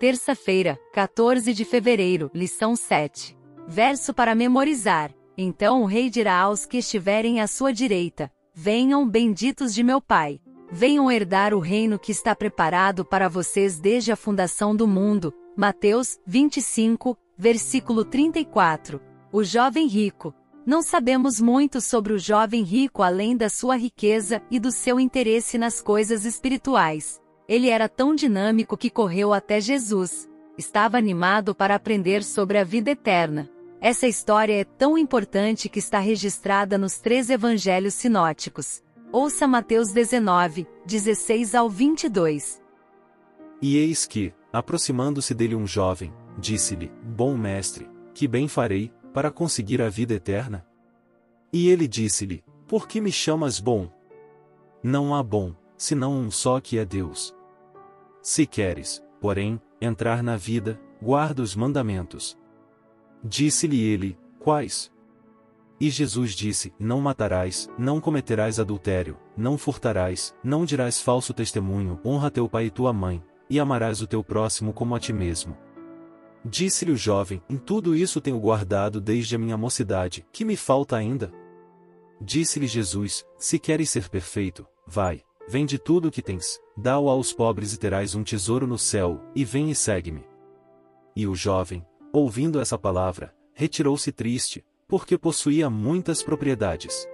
Terça-feira, 14 de fevereiro, lição 7. Verso para memorizar. Então o rei dirá aos que estiverem à sua direita: Venham, benditos de meu Pai. Venham herdar o reino que está preparado para vocês desde a fundação do mundo. Mateus 25, versículo 34. O jovem rico. Não sabemos muito sobre o jovem rico além da sua riqueza e do seu interesse nas coisas espirituais. Ele era tão dinâmico que correu até Jesus. Estava animado para aprender sobre a vida eterna. Essa história é tão importante que está registrada nos três evangelhos sinóticos. Ouça Mateus 19, 16 ao 22. E eis que, aproximando-se dele um jovem, disse-lhe: Bom mestre, que bem farei, para conseguir a vida eterna? E ele disse-lhe: Por que me chamas bom? Não há bom, senão um só que é Deus. Se queres, porém, entrar na vida, guarda os mandamentos. Disse-lhe ele: Quais? E Jesus disse: Não matarás, não cometerás adultério, não furtarás, não dirás falso testemunho, honra teu pai e tua mãe, e amarás o teu próximo como a ti mesmo. Disse-lhe o jovem: Em tudo isso tenho guardado desde a minha mocidade, que me falta ainda? Disse-lhe Jesus: Se queres ser perfeito, vai, Vende tudo o que tens, dá-o aos pobres e terás um tesouro no céu, e vem e segue-me. E o jovem, ouvindo essa palavra, retirou-se triste, porque possuía muitas propriedades.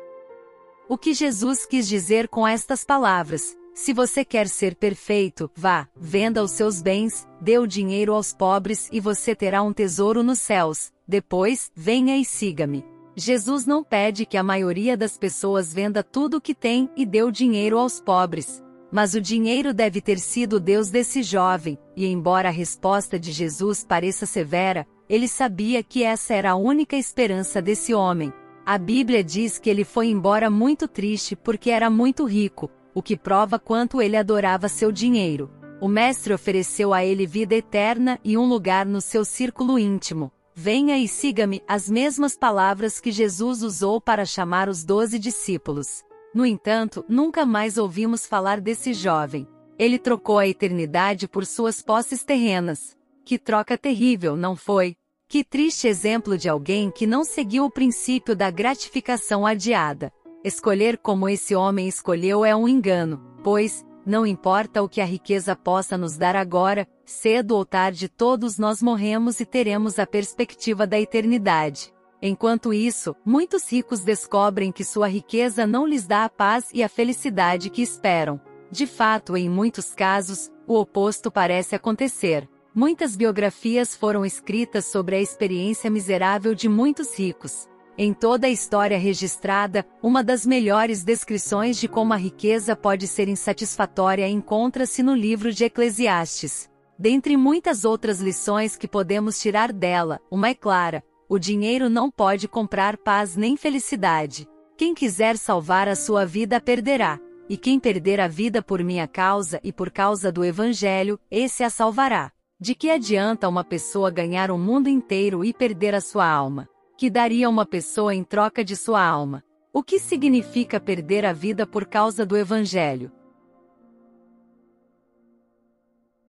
O que Jesus quis dizer com estas palavras? Se você quer ser perfeito, vá, venda os seus bens, dê o dinheiro aos pobres e você terá um tesouro nos céus. Depois, venha e siga-me. Jesus não pede que a maioria das pessoas venda tudo o que tem e dê o dinheiro aos pobres. Mas o dinheiro deve ter sido Deus desse jovem, e embora a resposta de Jesus pareça severa, ele sabia que essa era a única esperança desse homem. A Bíblia diz que ele foi embora muito triste porque era muito rico, o que prova quanto ele adorava seu dinheiro. O Mestre ofereceu a ele vida eterna e um lugar no seu círculo íntimo. Venha e siga-me, as mesmas palavras que Jesus usou para chamar os doze discípulos. No entanto, nunca mais ouvimos falar desse jovem. Ele trocou a eternidade por suas posses terrenas. Que troca terrível, não foi? Que triste exemplo de alguém que não seguiu o princípio da gratificação adiada. Escolher como esse homem escolheu é um engano, pois, não importa o que a riqueza possa nos dar agora, cedo ou tarde todos nós morremos e teremos a perspectiva da eternidade. Enquanto isso, muitos ricos descobrem que sua riqueza não lhes dá a paz e a felicidade que esperam. De fato, em muitos casos, o oposto parece acontecer. Muitas biografias foram escritas sobre a experiência miserável de muitos ricos. Em toda a história registrada, uma das melhores descrições de como a riqueza pode ser insatisfatória encontra-se no livro de Eclesiastes. Dentre muitas outras lições que podemos tirar dela, uma é clara: o dinheiro não pode comprar paz nem felicidade. Quem quiser salvar a sua vida perderá, e quem perder a vida por minha causa e por causa do Evangelho, esse a salvará. De que adianta uma pessoa ganhar o mundo inteiro e perder a sua alma? Que daria uma pessoa em troca de sua alma. O que significa perder a vida por causa do Evangelho?